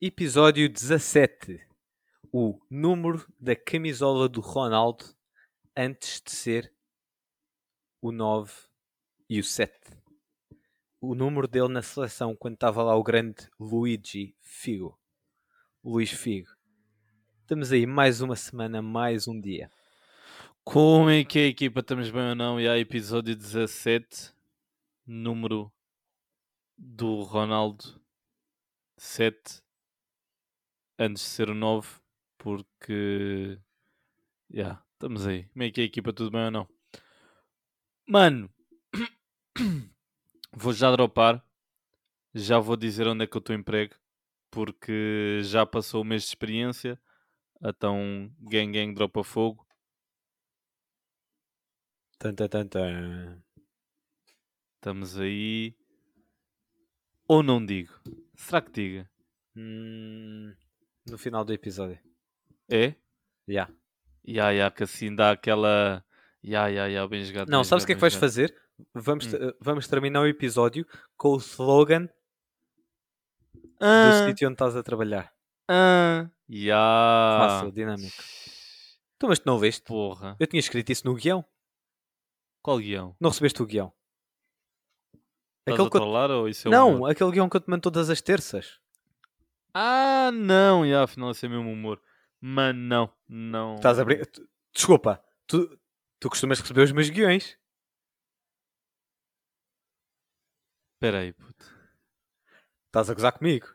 Episódio 17. O número da camisola do Ronaldo antes de ser o 9 e o 7. O número dele na seleção quando estava lá o grande Luigi Figo. Luís Figo. Estamos aí mais uma semana, mais um dia. Como é que é, equipa? Estamos bem ou não? E há episódio 17, número do Ronaldo 7, antes de ser o 9, porque. Já, estamos aí. Como é que é, equipa? Tudo bem ou não? Mano, vou já dropar. Já vou dizer onde é que eu estou emprego, porque já passou o mês de experiência. Então, gang gang dropa fogo. Tan, tan, tan, tan. Estamos aí. Ou não digo? Será que diga? Hum, no final do episódio. É? Já. Ya, ya, que assim dá aquela. Ya, ya, ya, bem jogado. Não, bem sabes o que é que jogado, vais bem fazer? Vamos, Hum. vamos terminar o episódio com o slogan jogado. do Ah, sítio onde estás a trabalhar. ah, ya. Fácil, dinâmico. Tu, mas tu não veste? Porra. Eu tinha escrito isso no guião. Qual guião? Não recebeste o guião? Estás Aquele a que eu- ou isso é Não, humor? aquele guião que eu te mando todas as terças. Ah, não, ya, afinal esse é mesmo humor. Mano, não, não. Estás a brin... Desculpa, tu, tu costumas receber os meus guiões. Espera aí, puto. Estás a gozar comigo.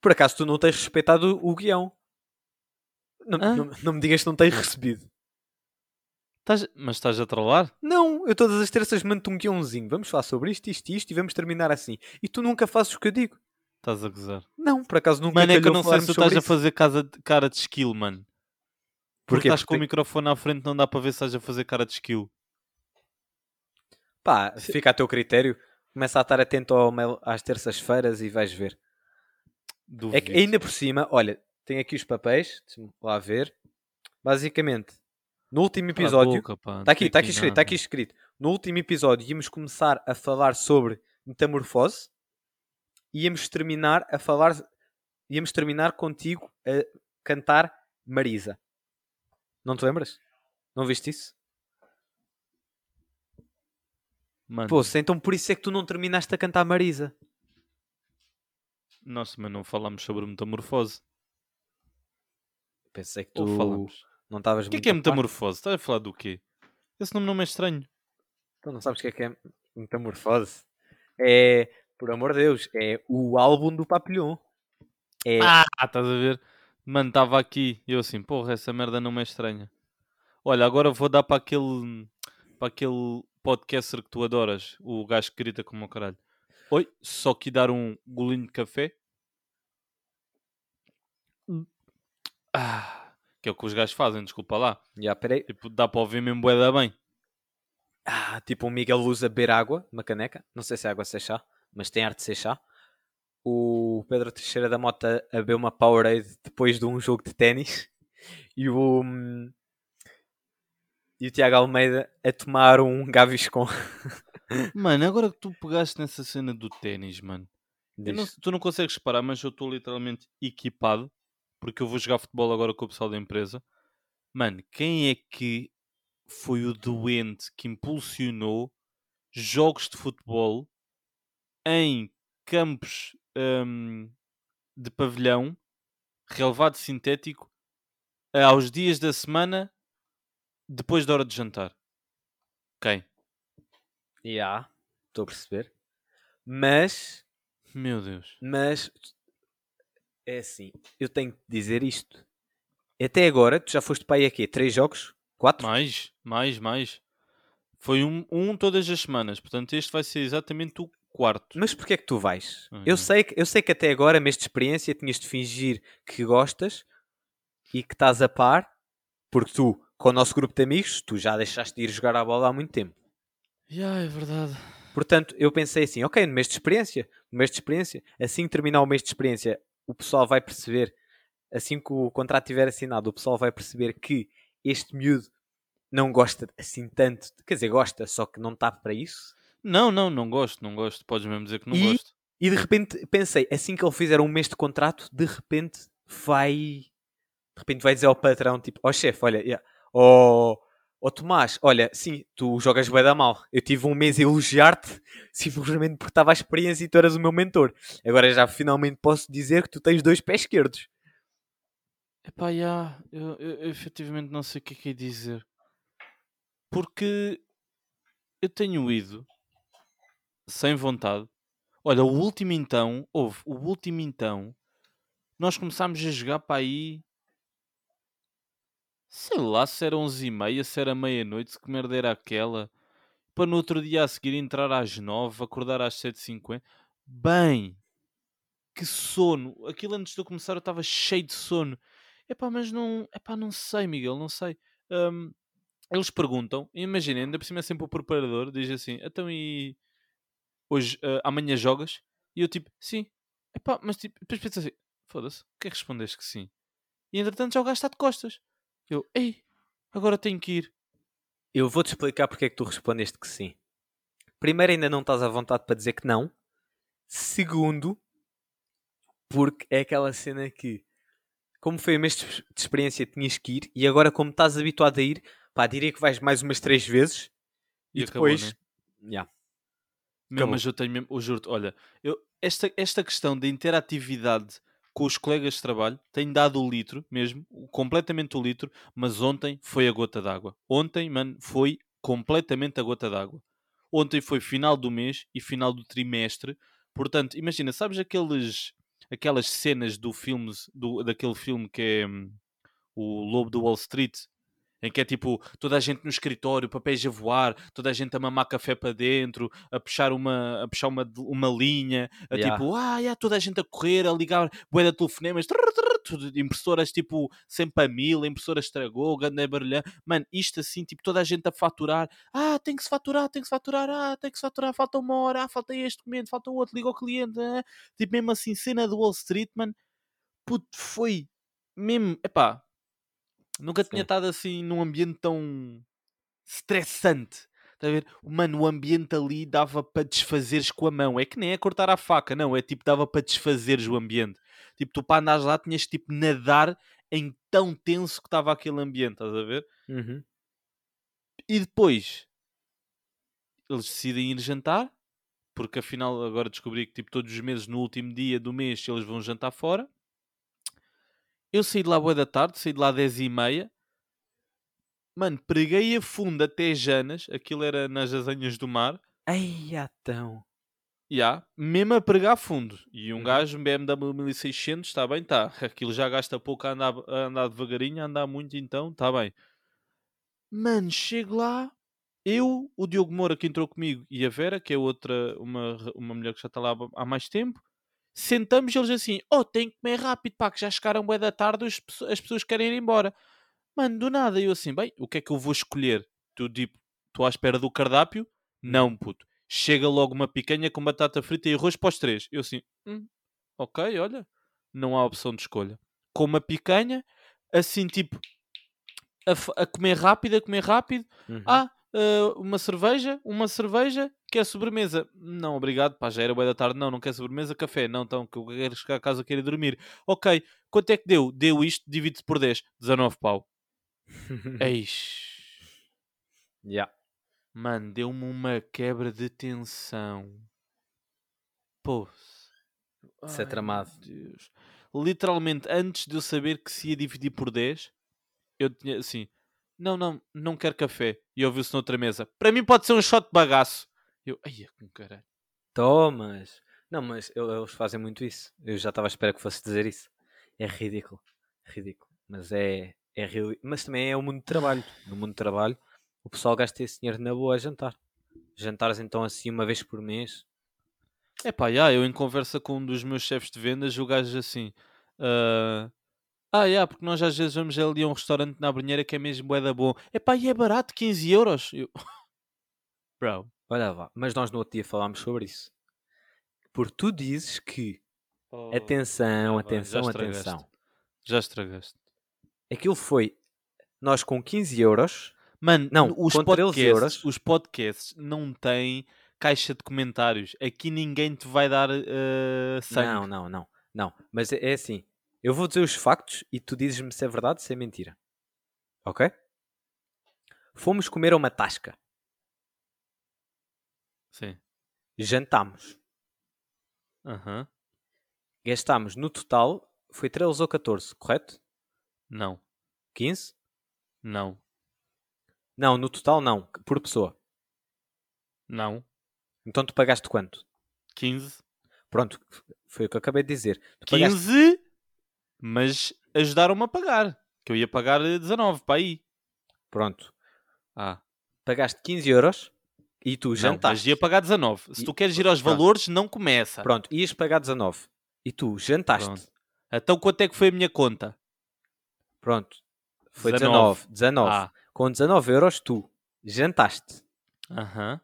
Por acaso tu não tens respeitado o guião? Não, Hã? não, não me digas que não tens recebido. Estás- Mas estás a trollar? Não, eu todas as terças mando-te um guiãozinho. Vamos falar sobre isto, isto e isto e vamos terminar assim. E tu nunca fazes o que eu digo. Estás a gozar. Não, por acaso nunca Mano, é que eu não sei se tu estás sobre a isso. fazer casa cara de skill, mano. Porque estás com o microfone à frente, não dá para ver se estás a fazer cara de skill. Pá, fica a teu critério. Começa a estar atento ao mail às terças-feiras e vais ver. É que Duvido. ainda por cima, olha, tem aqui os papéis, deixa-me lá ver. Basicamente, no último episódio, está aqui, está aqui escrito, está aqui escrito. No último episódio íamos começar a falar sobre metamorfose e íamos terminar a falar, íamos terminar contigo a cantar Marisa. Não te lembras? Não viste isso? Mano, se então por isso é que tu não terminaste a cantar Marisa. Nossa, mas não falámos sobre metamorfose. Pensei que tu Ou falamos? não estavas O que é que é metamorfose? Estás a falar do quê? Esse nome não é estranho. Tu não sabes o que é que é metamorfose? É, por amor de Deus, é o álbum do Papillon. É, Ah, estás a ver? Mano, estava aqui e eu assim, porra, essa merda não me é estranha. Olha, agora vou dar para aquele, para aquele podcaster que tu adoras, o gajo que grita como o caralho. Oi, só que dar um golinho de café. Ah, que é o que os gajos fazem, desculpa lá. já, peraí. Tipo, dá para ouvir mesmo bué da bem. Ah, tipo um Miguel Luz a beber água, uma caneca. Não sei se é água sem chá, mas tem arte de ser chá. O Pedro Teixeira da Mota a beber uma Powerade depois de um jogo de ténis. E o, hum, e o Tiago Almeida a tomar um Gaviscon. Mano, agora que tu pegaste nessa cena do ténis, mano. Não- tu não consegues reparar, mas eu estou literalmente equipado porque eu vou jogar futebol agora com o pessoal da empresa. Mano, quem é que foi o doente que impulsionou jogos de futebol em campos hum, de pavilhão, relevado sintético, aos dias da semana depois da hora de jantar? Quem? Já, estou a perceber. Mas Meu Deus. Mas é assim, eu tenho que dizer isto. Até agora, tu já foste para aí aqui, três jogos? Quatro? Mais, mais, mais. Foi um, um todas as semanas, portanto este vai ser exatamente o quarto. Mas porquê é que tu vais? Uhum. Eu, sei que, eu sei que até agora, mês de experiência, tinhas de fingir que gostas e que estás a par, porque tu, com o nosso grupo de amigos, tu já deixaste de ir jogar a bola há muito tempo. Já, é verdade. Portanto, eu pensei assim, ok, no mês de experiência, no mês de experiência, assim que terminar o mês de experiência, o pessoal vai perceber, assim que o contrato estiver assinado, o pessoal vai perceber que este miúdo não gosta assim tanto, quer dizer, gosta, só que não está para isso. Não, não, não gosto, não gosto. Podes mesmo dizer que não E- gosto. E de repente pensei, assim que ele fizer um mês de contrato, de repente vai. De repente vai dizer ao patrão, tipo, ó chefe, olha, yeah, ó ó Tomás, olha, sim, tu jogas bué da mal. Eu tive um mês a elogiar-te simplesmente porque estava à experiência e tu eras o meu mentor. Agora já finalmente posso dizer que tu tens dois pés esquerdos. Epá, já, eu, eu, eu efetivamente não sei o que é que é dizer. Porque eu tenho ido sem vontade. Olha, o último então, houve, o último então, nós começámos a jogar para aí, sei lá, se era 11 e meia, se era meia-noite, que merda era aquela, para no outro dia a seguir entrar às 9, acordar às 7h50. Bem, que sono. Aquilo antes de eu começar eu estava cheio de sono. Epá, mas não, epá, não sei, Miguel, não sei. Hum, eles perguntam, imaginem, ainda por cima é sempre o preparador, diz assim, então e hoje, ah, amanhã jogas? E eu tipo, sim. Epá, mas tipo, depois penso assim, foda-se, o que é que respondeste que sim? E entretanto já o gajo está de costas. Eu, ei, agora tenho que ir. Eu vou-te explicar porque é que tu respondeste que sim. Primeiro, ainda não estás à vontade para dizer que não. Segundo, porque é aquela cena que, como foi o mês de experiência, tinhas que ir e agora, como estás habituado a ir, pá, diria que vais mais umas três vezes e, E acabou, depois. né? Yeah. Meu, Acabou. mas eu tenho mesmo, eu juro-te, olha, eu, esta, esta questão da interatividade com os colegas de trabalho tem dado o litro mesmo, completamente o litro, mas ontem foi a gota d'água. Ontem, mano, foi completamente a gota d'água. Ontem foi final do mês e final do trimestre. Portanto, imagina, sabes aqueles, aquelas cenas do filme, do, daquele filme que é hum, o Lobo do Wall Street, em que é tipo toda a gente no escritório, papéis a voar, toda a gente a mamar café para dentro, a puxar uma, a puxar uma, uma linha, a Yeah. tipo, ah, yeah, toda a gente a correr, a ligar bué de telefonemas, trrr, trrr, tudo, impressoras tipo sempre a mil, a impressora estragou, ganda barulhão. Mano, isto assim, tipo toda a gente a faturar, ah, tem que se faturar, tem que se faturar, ah, tem que se faturar, falta uma hora, ah, falta este documento, falta outro, liga ao cliente, ah. tipo mesmo assim, cena do Wall Street, mano, puto, foi mesmo, epá, nunca tinha Sim. estado assim num ambiente tão estressante. Estás a ver? Mano, o ambiente ali dava para desfazeres com a mão. É que nem é cortar a faca, não. É tipo, dava para desfazeres o ambiente. Tipo, tu para andares lá tinhas tipo nadar em tão tenso que estava aquele ambiente, estás a ver? Uhum. E depois eles decidem ir jantar, porque afinal agora descobri que tipo, todos os meses, no último dia do mês, eles vão jantar fora. Eu saí de lá boa da tarde, saí de lá 10 e meia. Mano, preguei a fundo até Janas, aquilo era nas azenhas do mar. Ai, então. Já, mesmo a pregar a fundo. E um Uhum. gajo, um BMW 1600, está bem, está. Aquilo já gasta pouco a andar, a andar devagarinho, a andar muito, então está bem. Mano, chego lá, eu, o Diogo Moura que entrou comigo e a Vera, que é outra, uma, uma mulher que já está lá há mais tempo, sentamos eles assim, oh, tem que comer rápido, pá, que já chegaram bué da tarde, as, as pessoas querem ir embora. Mano, do nada, eu assim, bem, o que é que eu vou escolher? Tu, tipo, estou à espera do cardápio? Não, puto. Chega logo uma picanha com batata frita e arroz para os três. Eu assim, hum, ok, olha, não há opção de escolha. Com uma picanha, assim, tipo, a, a comer rápido, a comer rápido. Uhum. Ah, ah, uma cerveja, uma cerveja, quer sobremesa? Não, obrigado, pá, já era boa da tarde. Não, não quer sobremesa, café. Não, então, que eu quero chegar a casa, quero ir dormir. Ok, quanto é que deu? Deu isto, divide-se por 10. 19 pau. Eis. Yeah. Mano, deu-me uma quebra de tensão. Pô. Isso é tramado. Deus. Literalmente, antes de eu saber que se ia dividir por 10, eu tinha assim: Não, não, não quero café. E ouviu-se noutra mesa: Para mim pode ser um shot de bagaço. Eu, ai, com caralho. Thomas. Não, mas eles fazem muito isso. Eu já estava à espera que fosse dizer isso. É ridículo. Ridículo. Mas é, é real... Mas também é o mundo de trabalho. No mundo de trabalho, o pessoal gasta esse dinheiro na boa a jantar. Jantares então assim uma vez por mês. É pá, já, eu em conversa com um dos meus chefes de vendas, o gajo assim: ah, Ah, já, porque nós às vezes vamos ali a um restaurante na Brunheira que é mesmo bué da bom. É pá, e é barato, 15 euros. Eu, Bro, Olha lá. Mas nós no outro dia falámos sobre isso. Porque tu dizes que Oh, Atenção, atenção, atenção. Já estragaste. Aquilo foi nós com 15 euros. Mano, Não, os com 13 podcasts, euros. os podcasts não têm caixa de comentários. Aqui ninguém te vai dar eh, sangue. Não, não, não, não. Mas é, é assim. Eu vou dizer os factos e tu dizes-me se é verdade ou se é mentira. Ok? Fomos comer a uma tasca. Sim. Jantámos. Aham. Gastámos no total, foi 13 ou 14, correto? Não. 15? Não. Não, no total não, por pessoa. Não. Então tu pagaste quanto? 15. Pronto, foi o que eu acabei de dizer. Tu pagaste 15, mas ajudaram-me a pagar. Que eu ia pagar eh, 19 para aí. Pronto. Ah, Pagaste 15 euros e tu não, jantaste. mas ia pagar 19. Se E- tu queres ir aos Pronto. valores, não começa. Pronto, ias pagar 19. E tu jantaste. Pronto. Então quanto é que foi a minha conta? Pronto. Foi 19. 19. 19. Ah, Com 19 euros tu jantaste. aham.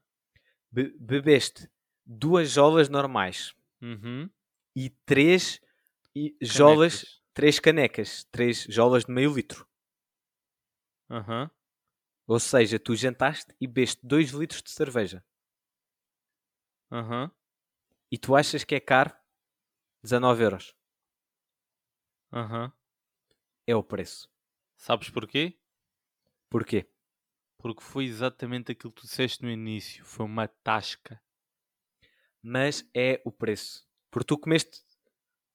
Be- bebeste duas jolas normais Uhum. e três e jolas. Três canecas, três jolas de meio litro. Aham. Ou seja, tu jantaste e bebeste 2 litros de cerveja. Aham. E tu achas que é caro? 19 euros. Aham. É o preço. Sabes porquê? Porquê? Porque foi exatamente aquilo que tu disseste no início. Foi uma tasca. Mas é o preço. Porque tu comeste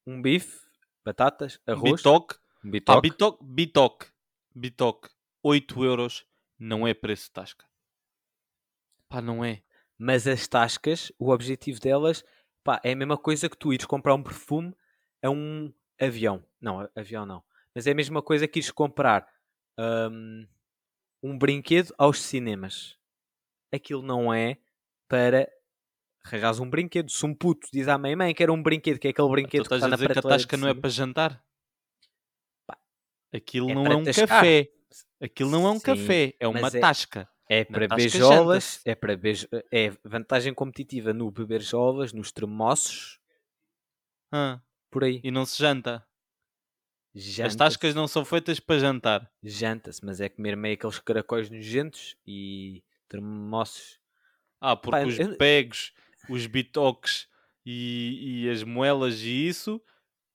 um bife, batatas, arroz, Bitoque. um Ah, bitoque. bitoque. Bitoque. Bitoque. 8 euros não é preço de tasca. Pá, não é. Mas as tascas, o objetivo delas pá, é a mesma coisa que tu ires comprar um perfume a um avião. Não, avião não. Mas é a mesma coisa que ires comprar hum, um brinquedo aos cinemas. Aquilo não é para arranjares um brinquedo. Se um puto diz à mãe, mãe, quero um brinquedo, que é aquele Tu brinquedo que estás está a dizer que a tasca não é para jantar? Pá, Aquilo é não é um tascar. café. Aquilo não é um Sim, café. É uma é- tasca. É para tasca beijolas, é para beijo, é vantagem competitiva no beber jolas, nos termossos, Ah, por aí. e não se janta. As Janta-se. tascas não são feitas para jantar. Janta-se, mas é comer meio aqueles caracóis nojentos e termossos. Ah, porque Pá, os eu- pegos, os bitoques e, e as moelas e isso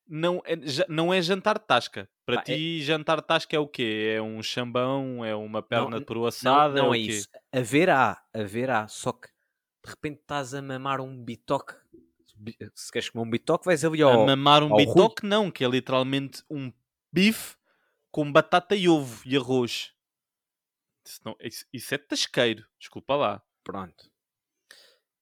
não é, não é jantar de tasca. Para Pá, é- ti, jantar de tasca é o quê? É um chambão? É uma perna de peru Não, assada? não o é quê? isso. Haverá, haverá, só que de repente estás a mamar um bitoque. Bi- Se queres comer um bitoque, vais ali A ao. mamar um Rui. bitoque, não, que é literalmente um bife com batata e ovo e arroz. Isso, não- isso- isso é tasqueiro, desculpa lá. Pronto.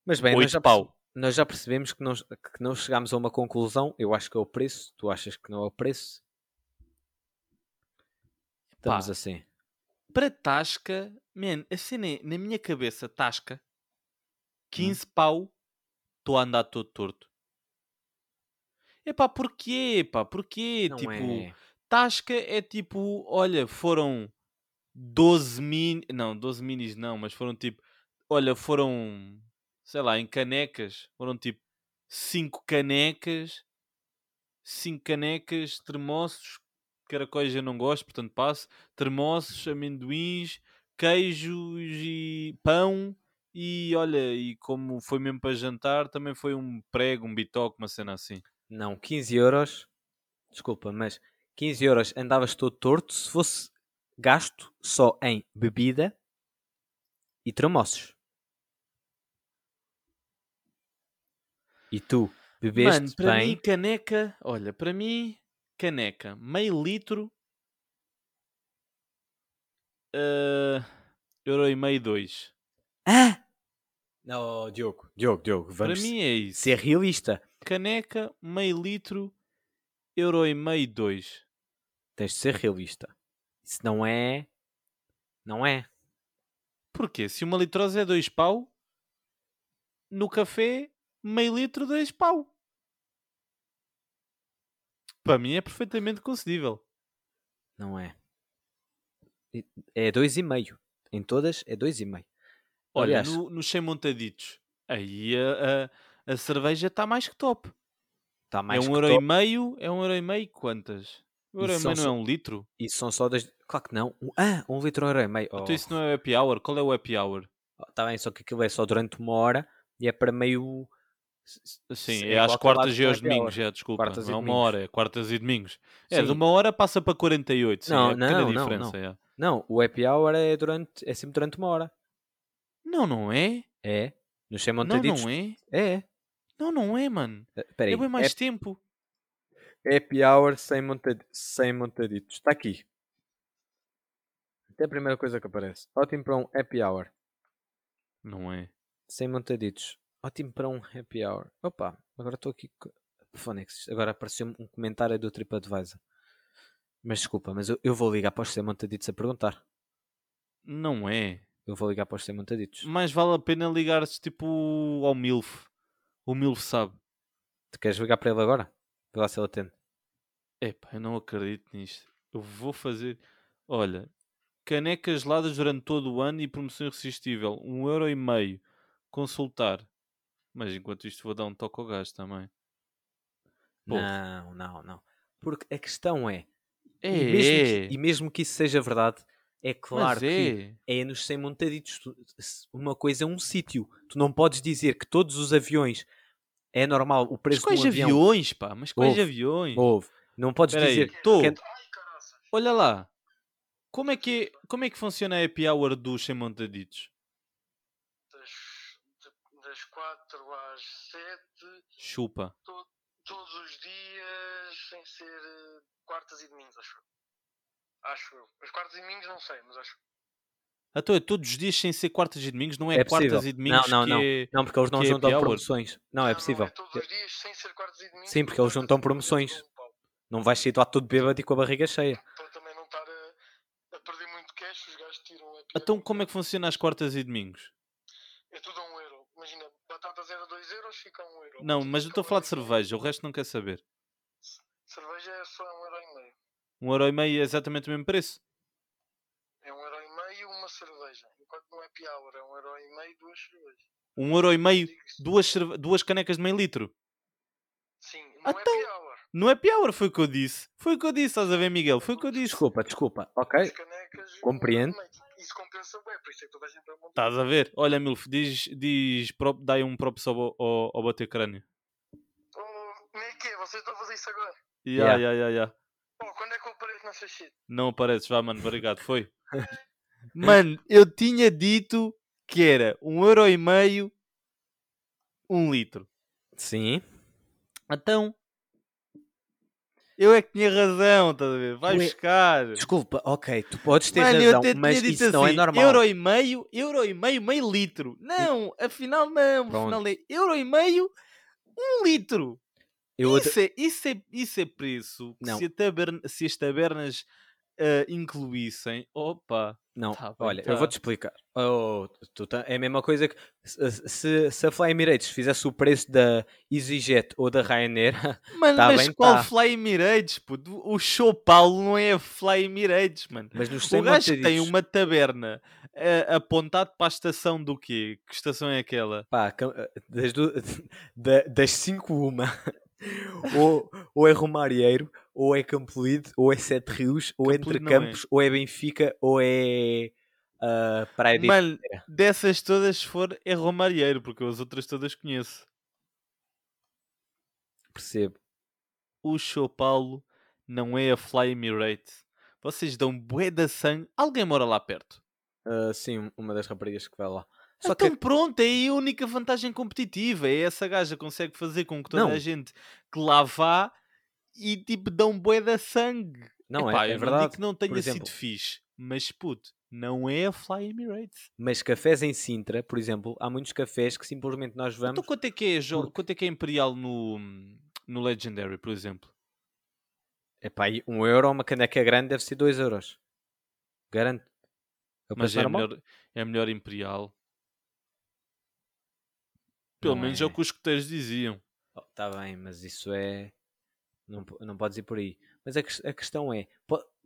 Mas bem, nós já, pau. nós já percebemos que não, que não chegámos a uma conclusão. Eu acho que é o preço. Tu achas que não é o preço? Estamos Pá. assim. Para tasca, man, a cena é, na minha cabeça, tasca, Hum. 15 pau, estou a andar todo torto. Epá, porquê, pá, porquê? Não tipo, é. tasca é tipo, olha, foram 12 mini, não, 12 minis não, mas foram tipo, olha, foram, sei lá, em canecas, foram tipo 5 canecas, 5 canecas, termossos, caracóis eu não gosto, portanto passo, termossos, amendoins, queijos e pão, e olha, e como foi mesmo para jantar, também foi um prego, um bitoque, uma cena assim. Não, 15 euros. Desculpa, mas 15 euros andavas todo torto se fosse gasto só em bebida e termossos. E tu bebeste Mano, para bem. mim, caneca, olha, para mim, caneca, meio litro, eh, euro e meio, dois. Ah! Não, Diogo, Diogo, Diogo, Para vamos mim é isso. ser realista. Caneca, meio litro, euro e meio, dois. Tens de ser realista. Isso não é. Não é. Porquê? Se uma litrosa é dois pau, no café, meio litro, dois pau. Para mim é perfeitamente concedível. Não é. E- É 2,5. Em todas é 2,5. Olha, Aliás- no, nos 100 montaditos, aí a, a, a cerveja está mais que top. Está É mais um que euro e top. meio, é um euro e meio quantas? Um euro E e meio não é só- um litro? E são só das. Claro que não. Um- Ah, um litro um euro e meio. Oh, Então isso não é o happy hour? Qual é o happy hour? Está bem, só que aquilo é só durante uma hora e é para meio. Sim, é, é às quartas e aos domingos, é, desculpa. Quartas não é uma hora, é quartas e domingos. É, de Sim. uma hora passa para 48, sim, Não, é não, não, diferença. não. é. Não, o happy hour é, durante, é sempre durante uma hora. Não, não é? É. Nos 100 Não, não é? É. Não, não é, mano. Espera É aí. bem mais tempo. Happy hour sem, montadi sem montaditos. Está aqui. Até a primeira coisa que aparece. Ótimo para um happy hour. Não é? Sem montaditos. Ótimo para um happy hour. Opa, agora estou aqui. Phonics. Agora apareceu um comentário do TripAdvisor. Mas desculpa, mas eu, eu vou ligar para os sem montaditos a perguntar. Não é. Eu vou ligar para os sem montaditos. Mais vale a pena ligar-se tipo ao MILF. O MILF sabe. Tu queres ligar para ele agora? Vê lá se ele atende. Epá, eu não acredito nisto. Eu vou fazer. Olha, canecas geladas durante todo o ano e promoção irresistível. Um euro e meio. Consultar. Mas enquanto isto vou dar um toque ao gás também. Porra. Não, não, não. Porque a questão é. É, e, mesmo é. que, e mesmo que isso seja verdade, é claro Mas que é. é nos 100 montaditos. Uma coisa é um sítio. Tu não podes dizer que todos os aviões é normal o Mas preço de quais um avião. aviões, pá? Mas quais Ouve, aviões? Houve. Não podes aí, dizer. tô. que é- Olha lá. Como é, que é, como é que funciona a happy hour dos sem montaditos? das, de- das 4 às 7, Chupa. todos os dias, sem ser eh, quartas e domingos, acho eu. Acho eu. As quartas e domingos não sei, mas acho. Então é todos os dias sem ser quartas e domingos? Não é, É possível. quartas e domingos Não, não, que não. é... Não, porque eles não é juntam hour? promoções. Não, é possível. é todos os dias sem ser quartas e domingos. Sim, porque eles juntam promoções. Não vais sair lá todo bêbado e com a barriga cheia. Para também não estar a, a perder muito cash, os gajos tiram a Então como é que funciona as quartas e domingos? É tudo a um batatas era 2 euros, fica a 1 euro. Não, mas eu estou a falar de um cerveja, o resto não quer saber. Cerveja é só 1 euro e meio. Um euro e meio é exatamente o mesmo preço. É 1 euro e meio uma cerveja. Enquanto no happy hour é 1 euro e meio duas cervejas. Um euro e meio, duas, cerve- duas canecas de meio litro. Sim, no Então, happy hour. Não é pior, foi o que eu disse. Foi o que eu disse, estás a ver, Miguel? Foi o que eu disse. Desculpa, desculpa. Ok. Compreendo. Isso compensa bem, por isso é que toda a gente vai montar. Estás a ver? Olha, Milf, diz, diz prop, dá aí um props ao, ao, ao bater crânio. Oh, nem que vocês estão a fazer isso agora. Ya, ya, ya, ya. Quando é que eu apareço nessa shit? Não apareces, vá, mano, obrigado. Foi. mano, eu tinha dito que era um euro e meio, um litro. Sim. Então, eu é que tinha razão, estás a ver? Vai buscar. Desculpa, ok. Tu podes ter Mano, razão, mas isso não é assim, normal. euro e meio, euro e meio, meio litro. Não, afinal não, Pronto. afinal é euro e meio, um litro. Eu Isso é, isso, é, isso é preço Não. se, taberna- se as tabernas ah, incluíssem, opa, Não, Tá bem, olha, eu tá. vou-te explicar. Oh, tu tá- é a mesma coisa que se, se, a Fly Emirates fizesse o preço da EasyJet ou da Ryanair, Mano, Tá mas bem, qual tá. Fly Emirates, puto? O show Paulo não é a Fly Emirates, mano. mas nos O 100 gajo que tem uma taberna ah, apontado para a estação do quê? Que estação é aquela? Pá, cam- das, da- das 5 uma, ou, ou é Romarieiro, ou é Campolide, ou é Sete Rios, ou é Entre Campolide é. Campos, ou é Benfica, ou é ah, Praia de Mano, dessas todas, se for, é Romarieiro, porque as outras todas conheço. Percebo. O show Paulo não é a Fly Emirates. Vocês dão bué da sangue. Alguém mora lá perto. Ah, sim, uma das raparigas que vai lá. Só então que pronto, é aí a única vantagem competitiva. É essa gaja consegue fazer com que toda Não. a gente que lá vá e tipo dão bué da sangue. não Epá, é, é eu não verdade. digo que não tenha exemplo- sido fixe, mas puto, não é a Fly Emirates. Mas cafés em Sintra, por exemplo, há muitos cafés que simplesmente nós vamos. Então quanto é que é, Jo- porque- quanto é, que é Imperial no, no Legendary, por exemplo? Epá, aí um euro, uma caneca grande deve ser 2 euros. Garanto. É o Mas é melhor, é melhor Imperial. Pelo Não menos é o é. que os escuteiros diziam. Está bem, mas isso é. Não, não podes ir por aí. Mas a, a questão é: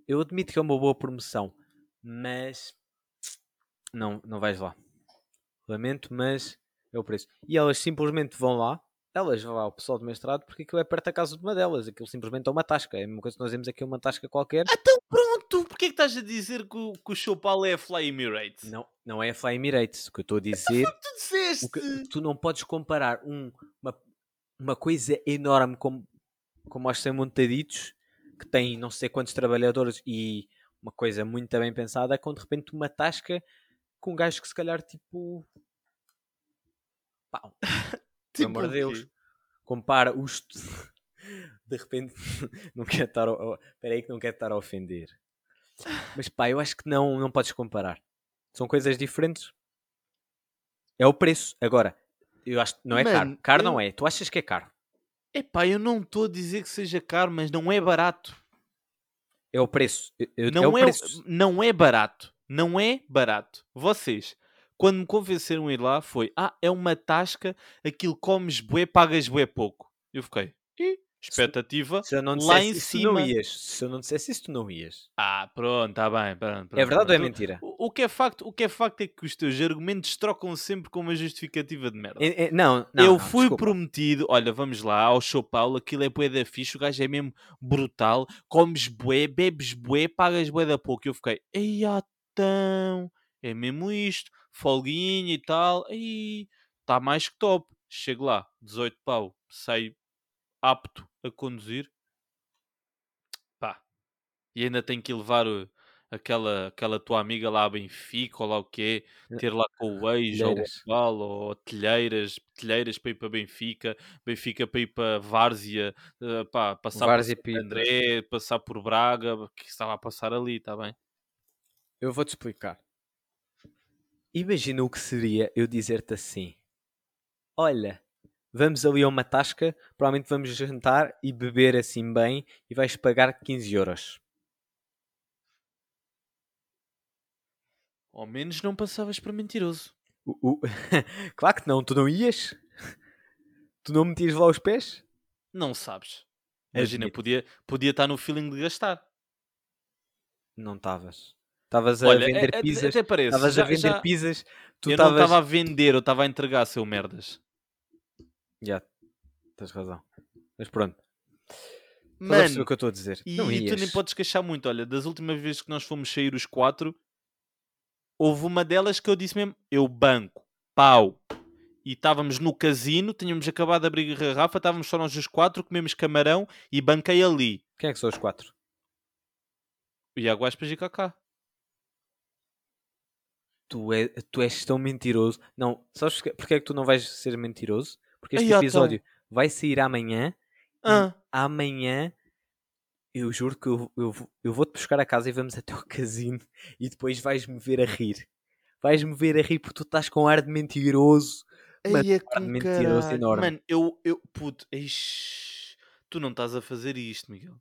eu admito que é uma boa promoção, mas. Não, não vais lá. Lamento, mas é o preço. E elas simplesmente vão lá, elas vão lá, o pessoal do mestrado, porque aquilo é perto da casa de uma delas. Aquilo simplesmente é uma tasca. É a mesma coisa que nós vemos aqui uma tasca qualquer. Então pronto, porquê é que estás a dizer que o, que o Chopal é a Fly Emirates? Não, não é a Fly Emirates. O que eu estou a dizer. Tu disseste! que- tu não podes comparar um- uma, uma coisa enorme como, como os ser montaditos, que tem não sei quantos trabalhadores e uma coisa muito bem pensada, com de repente uma tasca com um gajo que se calhar tipo. Pá, pelo amor de Deus. compara os. De repente, não quero estar. Espera aí que não quero estar a ofender. Mas pá, eu acho que não, não podes comparar. São coisas diferentes. É o preço. Agora, eu acho que não é caro. Mano, Caro eu- não é. Tu achas que é caro? Epá, eu não estou a dizer que seja caro, mas não é barato. É o preço. Eu- Não é o é, preço. não é barato. Não é barato. Vocês, quando me convenceram a ir lá, foi: ah, é uma tasca, aquilo comes bué, pagas bué pouco. Eu fiquei, "Ih, expectativa Se eu não lá em tu não cima. ias. Se eu não dissesse isso, tu não ias. Ah, pronto, está bem. Pronto, É pronto, verdade ou é pronto. mentira? O, o que é facto, o que é facto é que os teus argumentos trocam sempre com uma justificativa de merda. É- é- não, não. eu não, fui desculpa. prometido, olha, vamos lá, ao show Paulo, aquilo é bué da fixe, o gajo é mesmo brutal, comes bué, bebes bué, pagas bué da pouco. Eu fiquei, ei, então, é mesmo isto, folguinha e tal, aí, está mais que top. Chego lá, 18 pau, saio apto a conduzir, pá, e ainda tenho que levar o- aquela, aquela tua amiga lá a Benfica, ou lá o quê, ter lá com o ex, ou o. Oval, ou telheiras, telheiras para ir para Benfica, Benfica para ir para Várzea, eh, pá, passar Várzea por André, passar por Braga, que estava a passar ali, está bem? Eu vou-te explicar. Imagina o que seria eu dizer-te assim: Olha, vamos ali a uma tasca, provavelmente vamos jantar e beber assim bem e vais pagar 15 euros. Ao menos não passavas para mentiroso. O- o- claro que não, tu não ias? Tu não metias lá os pés? Não sabes. Imagina, Admito. podia, podia estar no feeling de gastar. Não estavas. Estavas a Olha, vender é- pizzas. Estavas já- a vender já- pizzas. Tu eu não estavas. estava a vender, eu estava a entregar, seu merdas. Já, tens razão. Mas pronto. Mano, o que eu estou a dizer? E, não e tu nem podes queixar muito. Olha, das últimas vezes que nós fomos sair os quatro, houve uma delas que eu disse mesmo: eu banco, pau. E estávamos no casino, tínhamos acabado de abrir a garrafa, estávamos só nós os quatro, comemos camarão e banquei ali. Quem é que são os quatro? O Iago Aspas e Kaká. Tu, é, tu és tão mentiroso. Não, sabes porque é que tu não vais ser mentiroso? Porque este Ai, episódio vai sair amanhã. e Ah, Amanhã, eu juro que eu, eu, vou- eu vou-te buscar a casa e vamos até ao casino. E depois vais-me ver a rir. Vais-me ver a rir porque tu estás com ar de mentiroso. Ai, é com mentiroso caralho. enorme. Mano, eu, eu, puto, ixi, tu não estás a fazer isto, Miguel.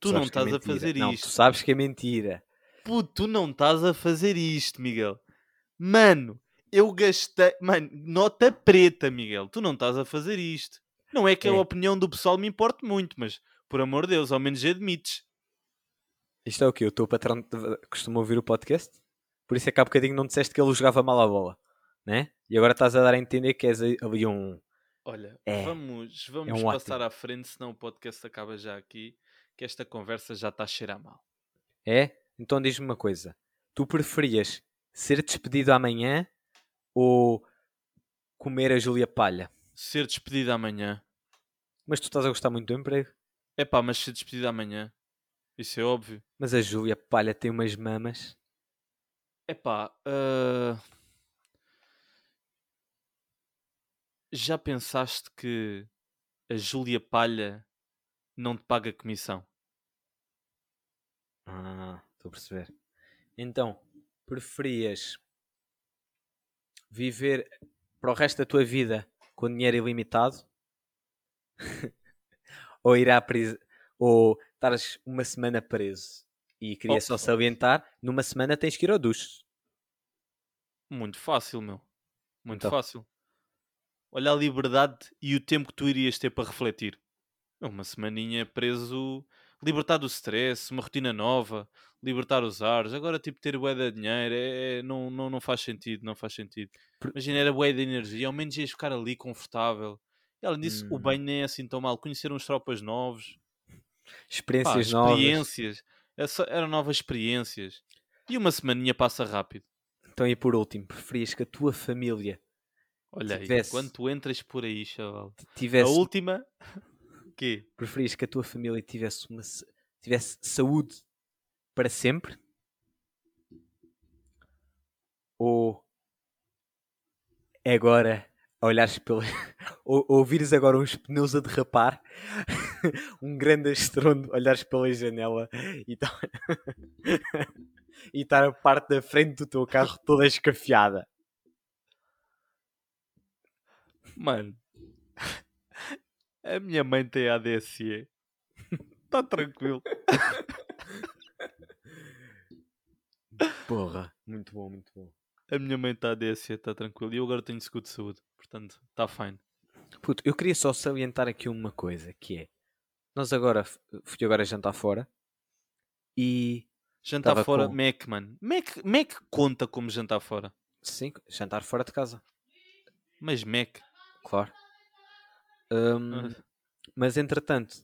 Tu não Sabes que é estás a mentira. fazer não, isto. Tu sabes que é mentira. Puto, tu não estás a fazer isto, Miguel. Mano, eu gastei. Mano, nota preta, Miguel. Tu não estás a fazer isto. Não é que a É. opinião do pessoal me importe muito, mas por amor de Deus, ao menos admites. Isto é o quê? O teu patrão costuma ouvir o podcast? Por isso é que há bocadinho não disseste que ele jogava mal a bola. Né? E agora estás a dar a entender que és ali um. Olha, É. vamos, vamos um passar ótimo. à frente, senão o podcast acaba já aqui. Que esta conversa já está a cheirar mal. É? Então diz-me uma coisa. Tu preferias ser despedido amanhã ou comer a Júlia Palha? Ser despedido amanhã. Mas tu estás a gostar muito do emprego. É pá, mas ser despedido amanhã. Isso é óbvio. Mas a Júlia Palha tem umas mamas. É pá, ah, já pensaste que a Júlia Palha não te paga comissão? Ah, estou a perceber. Então, preferias viver para o resto da tua vida com dinheiro ilimitado ou ir à prisão ou estares uma semana preso e queria Oh. só salientar numa semana tens que ir ao duche Muito fácil, meu. Muito Então. fácil. Olha a liberdade e o tempo que tu irias ter para refletir. Uma semaninha preso, libertar do stress, uma rotina nova, libertar os ares. Agora, tipo, ter bué de dinheiro é, é- não, não, não faz sentido, não faz sentido. Imagina, era bué de energia, ao menos ias ficar ali confortável. E além disso, o Hum. banho nem é assim tão mal. Conheceram os tropas novos. Pá, Experiências novas. experiências. Essa- eram novas experiências. E uma semaninha passa rápido. Então, e por último, preferias que a tua família Olha aí, Tivesse- quando tu entras por aí, chaval. tivesse A última. Quê? preferias que a tua família tivesse uma tivesse saúde para sempre ou é agora olhares pelo ou ou ouvires agora uns pneus a derrapar um grande estrondo olhares pela janela e tá... e estar a parte da frente do teu carro toda escafiada Mano. A minha mãe tem ADSE. Está tranquilo. porra muito bom muito bom A minha mãe está ADSE, está tranquilo. E eu agora tenho seguro de saúde. Portanto, está fine. Puto, eu queria só salientar aqui uma coisa, que é nós agora fui agora jantar fora e Jantar Tava fora, com- Mac, mano. Mac, Mac conta como jantar fora. sim, jantar fora de casa, Mas Mac. claro. Ah. mas entretanto,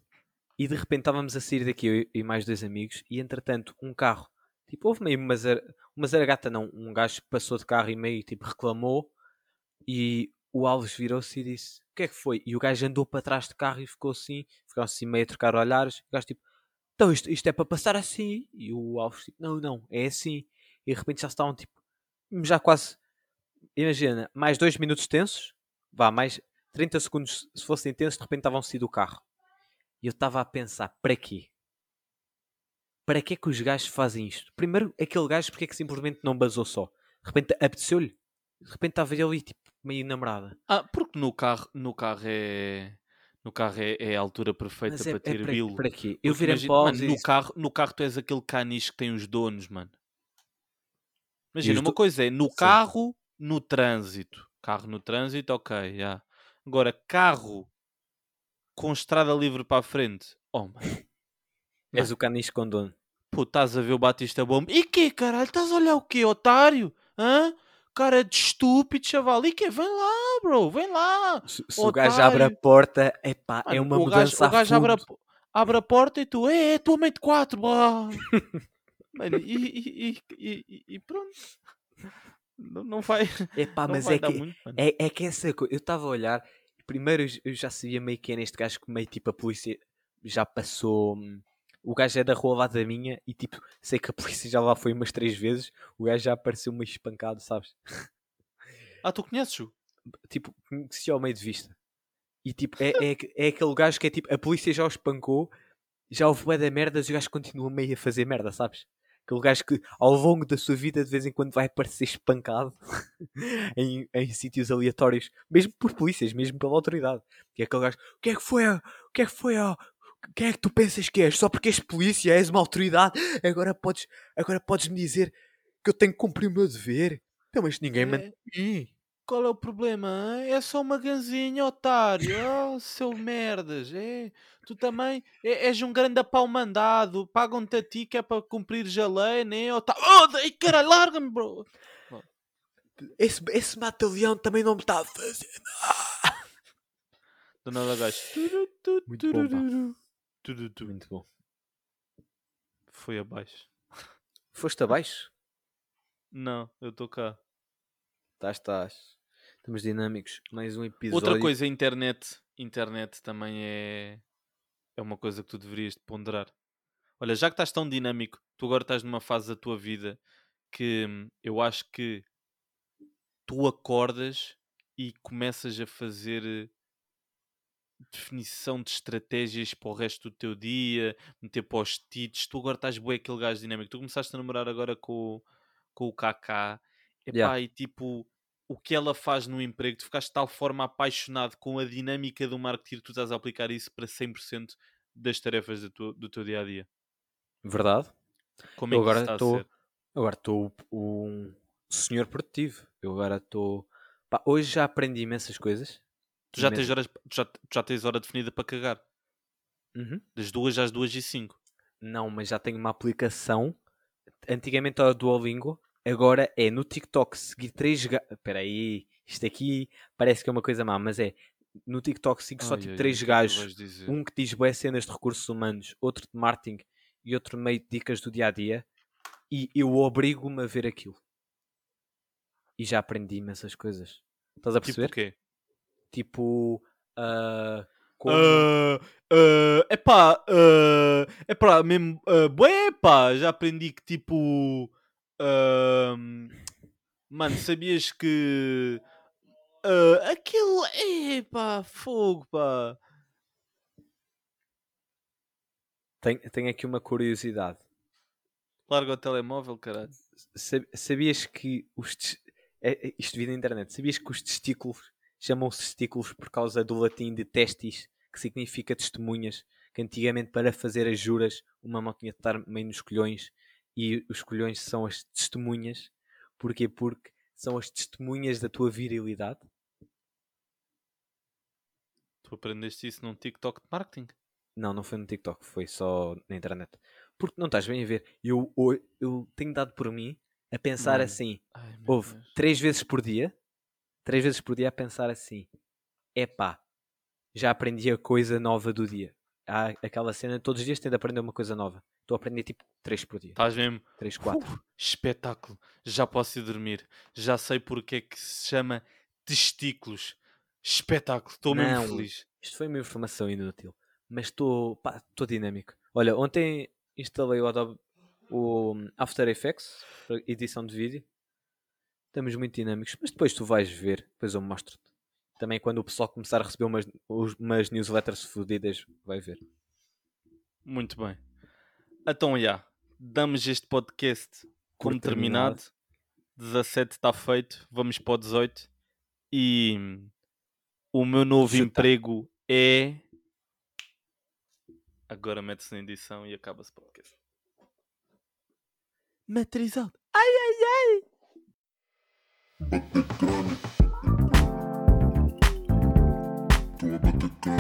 e de repente estávamos a sair daqui eu e mais dois amigos, e entretanto um carro, tipo, houve meio uma, zar, uma zaragata, não, um gajo passou de carro e meio tipo reclamou, e o Alves virou-se e disse: O que é que foi? E o gajo andou para trás de carro e ficou assim, ficou assim meio a trocar olhares. O gajo tipo: Então isto, isto é para passar assim? E o Alves tipo: Não, não, é assim. E de repente já estavam tipo, já quase, imagina, mais dois minutos tensos, vá, mais 30 segundos se fossem tensos, de repente estavam a sair do carro. E eu estava a pensar: Para quê? Para que é que os gajos fazem isto? Primeiro, aquele gajo, porque é que simplesmente não basou só? De repente apeteceu-lhe. De repente estava ele tipo meio namorada. Ah, porque no carro, no carro é. No carro é, é a altura perfeita é, para ter é bilo. para quê? Eu virei imagina- mano, no, carro, no carro tu és aquele caniche que tem os donos, mano. Imagina, uma do- coisa é no Sim. carro, no trânsito. Carro no trânsito, ok, já. Agora, carro com estrada livre para a frente. Oh, mano. És o caniche com dono. Pô, estás a ver o Batista Bomba. E que, caralho? Estás a olhar o quê, otário? Hã? Cara de estúpido, chaval. E que? Vem lá, bro. Vem lá. Se, se o gajo abre a porta, epá, é Mano, uma o gajo, mudança o gajo abre, a, abre a porta e tu, é, é tua quatro, blá. Mano, e, e, e- e pronto. Não, não vai, Epá, não mas vai é que, muito, é, é que essa coisa. Eu estava a olhar, primeiro eu já sabia meio que é neste gajo que meio tipo a polícia já passou. hum, O gajo é da rua lá da minha e tipo, sei que a polícia já lá foi umas três vezes. O gajo já apareceu meio espancado, sabes? Ah, tu conheces-o? Tipo, conhecia ao meio de vista. E tipo, é, é, é aquele gajo que é tipo, a polícia já o espancou, já houve bué da merdas e o gajo continua meio a fazer merda, sabes? Aquele gajo que ao longo da sua vida de vez em quando vai parecer espancado em, em sítios aleatórios, mesmo por polícias, mesmo pela autoridade. Que é aquele gajo, o que é que foi? O que é que foi? ó? Quem é que tu pensas que és? Só porque és polícia, és uma autoridade, agora podes, agora podes me dizer que eu tenho que cumprir o meu dever? Então, mas ninguém manda É. em mim. Qual é o problema? É só uma ganzinha, otário. Oh, seu merdas. É. Tu também é- és um grande apau mandado. Pagam-te a ti que é para cumprir a lei, né? Otário. Oh, daí, caralho, larga-me, bro. Esse, esse mata-leão também não me está a fazer. Nada gajo. Muito bom, pá. Muito bom. Foi abaixo. Foste abaixo? Não, eu estou cá. Estás, estás. Estamos dinâmicos. Mais um episódio. Outra coisa, a internet. Internet também é. É uma coisa que tu deverias de ponderar. Olha, já que estás tão dinâmico, tu agora estás numa fase da tua vida que hum, eu acho que tu acordas e começas a fazer eh, definição de estratégias para o resto do teu dia, meter post-its. Tu agora estás bué aquele gajo dinâmico. Tu começaste a namorar agora com, o- com o KK. Epá, Yeah. e tipo, o que ela faz no emprego, tu ficaste de tal forma apaixonado com a dinâmica do marketing, tu estás a aplicar isso para 100% das tarefas do teu, do teu dia a dia. Verdade. Como é Eu que agora está a estou. ser? Agora estou um senhor produtivo. Eu agora estou. Hoje já aprendi imensas coisas. Tu já, tens horas, já, já tens hora definida para cagar. Uhum. Das duas às duas e cinco. Não, mas já tenho uma aplicação. Antigamente era o Duolingo. Agora é no TikTok seguir três gajos. Espera aí. Isto aqui parece que é uma coisa má, mas é no TikTok sigo só Ai, tipo ai, três ai, é gajos. Um que diz boas cenas de recursos humanos, outro de marketing e outro meio de dicas do dia a dia. E eu obrigo-me a ver aquilo. E já aprendi imensas coisas. Estás a Tipo perceber? o quê? Tipo. como- ah, epá, ah, epá, mesmo, ah, bué, pá, já aprendi que tipo, mano, sabias que ah, aquilo, epá, fogo, pá. Tenho, tenho aqui uma curiosidade. Larga o telemóvel, caralho. Sa- Sabias que os. é- é- Isto vi na internet. Sabias que os testículos chamam-se testículos por causa do latim de testis, que significa testemunhas? Que antigamente, para fazer as juras, uma mão tinha de estar meio nos colhões e os colhões são as testemunhas. Porquê? Porque são as testemunhas da tua virilidade. Tu aprendeste isso num TikTok de marketing? Não, não foi no TikTok, foi só na internet. Porque não estás bem a ver. Eu, eu, eu tenho dado por mim a pensar Mano. assim. Ai, Houve Deus. três vezes por dia, três vezes por dia a pensar assim: epá, já aprendi a coisa nova do dia. Há aquela cena, todos os dias tendo de aprender uma coisa nova. Estou a aprender tipo três por dia, Estás mesmo? três, quatro. Uh, espetáculo. Já posso ir dormir. Já sei porque é que se chama testículos. Espetáculo. Estou mesmo feliz. Isto foi uma informação inútil, mas estou dinâmico. Olha, ontem instalei o Adobe o After Effects edição de vídeo. Estamos muito dinâmicos, mas depois tu vais ver, depois eu mostro-te. Também quando o pessoal começar a receber umas, umas newsletters fodidas, vai ver. Muito bem. Então, já. Damos este podcast como terminado. terminado. 17 está feito. Vamos para o 18. E o meu novo tá. emprego é. Agora mete-se na edição e acaba-se o podcast. Matriz alta. bater crânio. Toma teu.